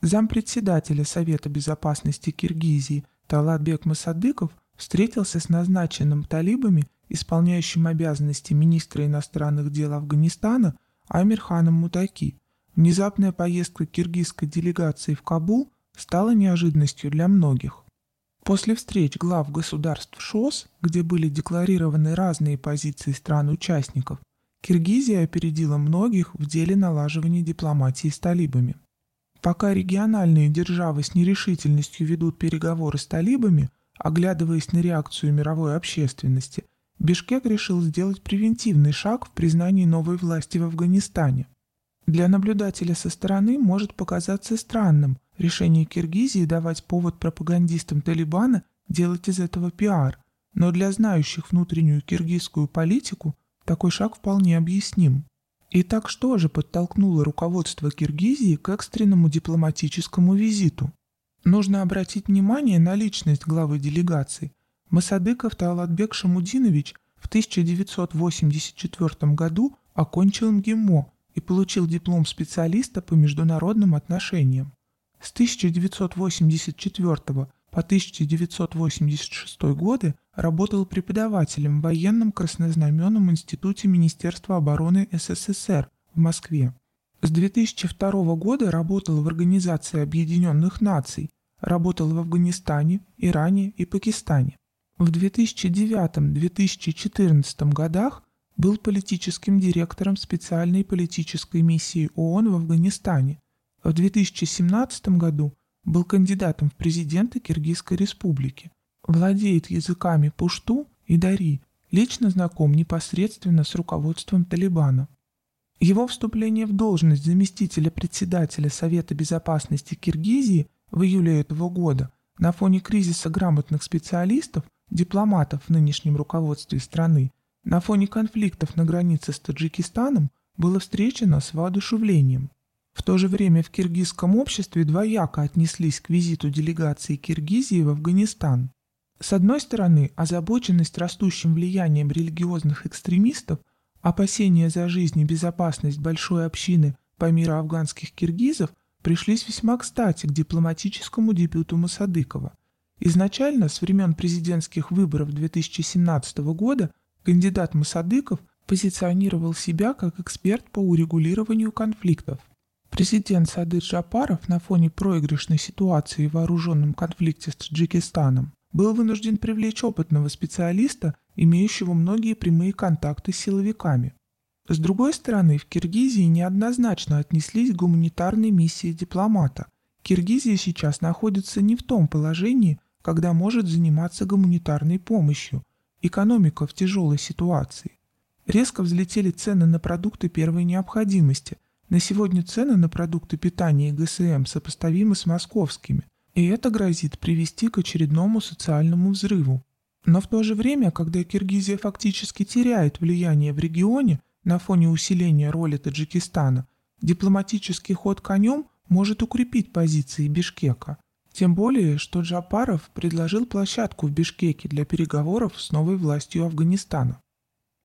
Зампредседателя Совета безопасности Киргизии Талатбек Масадыков встретился с назначенным талибами, исполняющим обязанности министра иностранных дел Афганистана Амирханом Мутаки. Внезапная поездка киргизской делегации в Кабул стала неожиданностью для многих. После встреч глав государств ШОС, где были декларированы разные позиции стран-участников, Киргизия опередила многих в деле налаживания дипломатии с талибами. Пока региональные державы с нерешительностью ведут переговоры с талибами, оглядываясь на реакцию мировой общественности, Бишкек решил сделать превентивный шаг в признании новой власти в Афганистане. Для наблюдателя со стороны может показаться странным решение Киргизии давать повод пропагандистам Талибана делать из этого пиар, но для знающих внутреннюю киргизскую политику такой шаг вполне объясним. Итак, что же подтолкнуло руководство Киргизии к экстренному дипломатическому визиту? Нужно обратить внимание на личность главы делегации. Масадыков Таалатбек Шамудинович в 1984 году окончил МГИМО и получил диплом специалиста по международным отношениям. С 1984 по 1986 годы работал преподавателем в военном краснознаменном институте Министерства обороны СССР в Москве. С 2002 года работал в Организации Объединенных Наций, работал в Афганистане, Иране и Пакистане. В 2009-2014 годах был политическим директором специальной политической миссии ООН в Афганистане. В 2017 году был кандидатом в президенты Киргизской республики. Владеет языками пушту и дари, лично знаком непосредственно с руководством Талибана. Его вступление в должность заместителя председателя Совета безопасности Киргизии в июле этого года на фоне кризиса грамотных специалистов, дипломатов в нынешнем руководстве страны, на фоне конфликтов на границе с Таджикистаном было встречено с воодушевлением. В то же время в киргизском обществе двояко отнеслись к визиту делегации Киргизии в Афганистан. С одной стороны, озабоченность растущим влиянием религиозных экстремистов, опасения за жизнь и безопасность большой общины по миру афганских киргизов пришлись весьма кстати к дипломатическому дебюту Масадыкова. Изначально, с времен президентских выборов 2017 года, кандидат Масадыков позиционировал себя как эксперт по урегулированию конфликтов. Президент Садыр Джапаров на фоне проигрышной ситуации в вооруженном конфликте с Таджикистаном был вынужден привлечь опытного специалиста, имеющего многие прямые контакты с силовиками. С другой стороны, в Киргизии неоднозначно отнеслись к гуманитарной миссии дипломата. Киргизия сейчас находится не в том положении, когда может заниматься гуманитарной помощью. Экономика в тяжелой ситуации. Резко взлетели цены на продукты первой необходимости – на сегодня цены на продукты питания и ГСМ сопоставимы с московскими, и это грозит привести к очередному социальному взрыву. Но в то же время, когда Киргизия фактически теряет влияние в регионе на фоне усиления роли Таджикистана, дипломатический ход конем может укрепить позиции Бишкека. Тем более, что Джапаров предложил площадку в Бишкеке для переговоров с новой властью Афганистана.